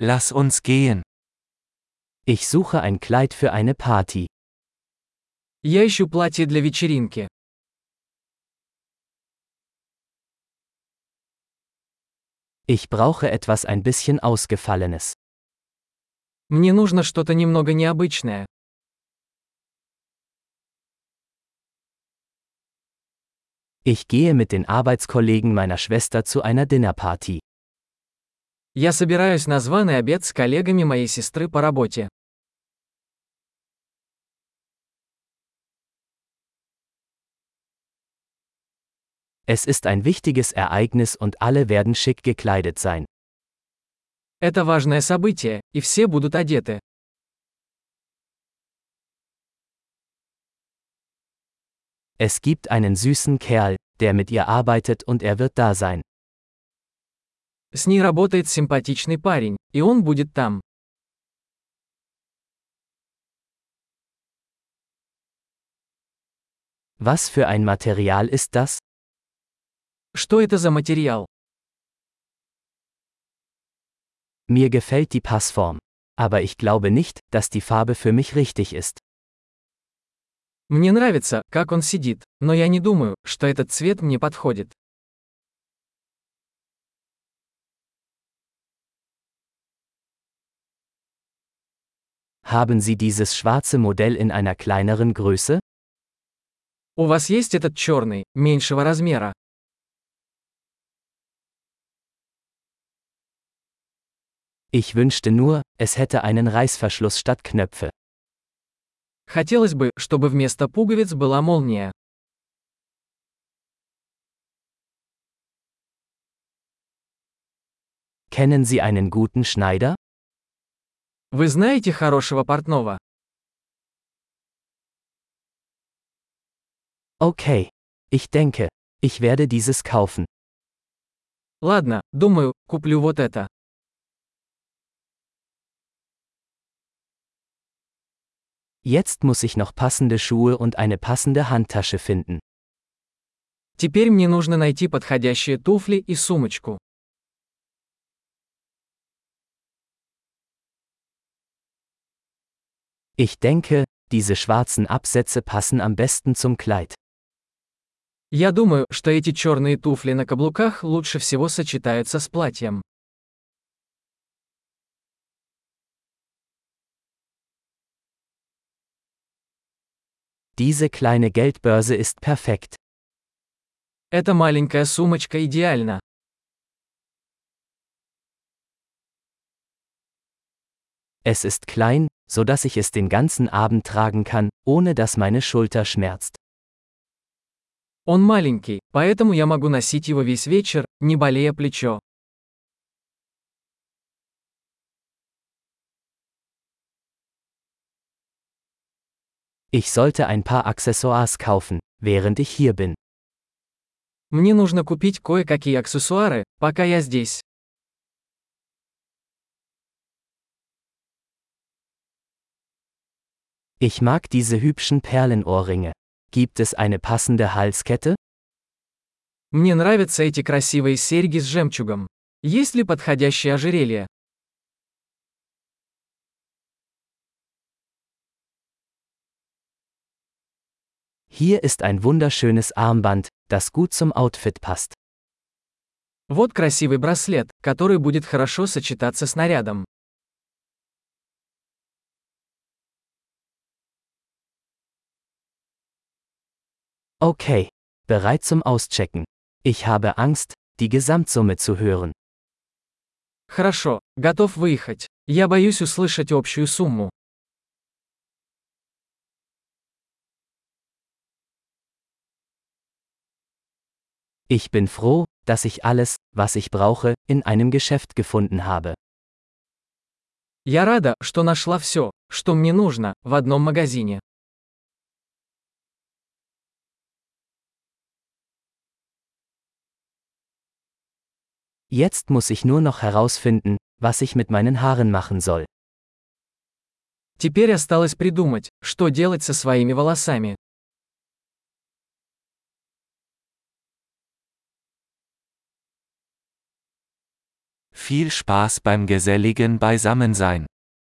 Lass uns gehen. Ich suche ein Kleid für eine Party. Я ищу платье для вечеринки. Ich brauche etwas ein bisschen Ausgefallenes. Мне нужно что-то немного необычное. Ich gehe mit den Arbeitskollegen meiner Schwester zu einer Dinnerparty. Я собираюсь на званый обед с коллегами моей сестры по работе. Es ist ein wichtiges Ereignis und alle werden schick gekleidet sein. Это важное событие, и все будут одеты. Es gibt einen süßen Kerl, der mit ihr arbeitet und er wird da sein. С ней работает симпатичный парень, и он будет там. Was für ein Material ist das? Что это за материал? Mir gefällt die Passform. Aber ich glaube nicht, dass die Farbe für mich richtig ist. Мне нравится, как он сидит, но я не думаю, что этот цвет мне подходит. Haben Sie dieses schwarze Modell in einer kleineren Größe? У вас есть этот черный, меньшего размера? Ich wünschte nur, es hätte einen Reißverschluss statt Knöpfe. Хотелось бы, чтобы вместо пуговиц была молния. Kennen Sie einen guten Schneider? Вы знаете хорошего портного? Okay. Ich denke, ich werde dieses kaufen. Ладно, думаю, куплю вот это. Jetzt muss ich noch passende Schuhe und eine passende Handtasche finden. Теперь мне нужно найти подходящие туфли и сумочку. Ich denke, diese schwarzen Absätze passen am besten zum Kleid. Я думаю, что эти черные туфли на каблуках лучше всего сочетаются с платьем. Diese kleine Geldbörse ist perfekt. Эта маленькая сумочка идеальна. Es ist klein, so dass ich es den ganzen Abend tragen kann, ohne dass meine Schulter schmerzt. Он маленький, поэтому я могу носить его весь вечер, не болея плечо. Ich sollte ein paar Accessoires kaufen, während ich hier bin. Мне нужно купить кое-какие аксессуары, пока я здесь. Ich mag diese hübschen Perlenohrringe. Gibt es eine passende Halskette? Мне нравятся эти красивые серьги с жемчугом. Есть ли подходящее ожерелье? Hier ist ein wunderschönes Armband, das gut zum Outfit passt. Вот красивый браслет, который будет хорошо сочетаться с нарядом. Okay. Bereit zum Auschecken. Ich habe Angst, die Gesamtsumme zu hören. Хорошо, готов выехать. Я боюсь услышать общую сумму. Ich bin froh, dass ich alles, was ich brauche, in einem Geschäft gefunden habe. Я рада, что нашла все, что мне нужно, в одном магазине. Jetzt muss ich nur noch herausfinden, was ich mit meinen Haaren machen soll. Теперь осталось придумать, что делать со своими волосами. Viel Spaß beim geselligen Beisammensein.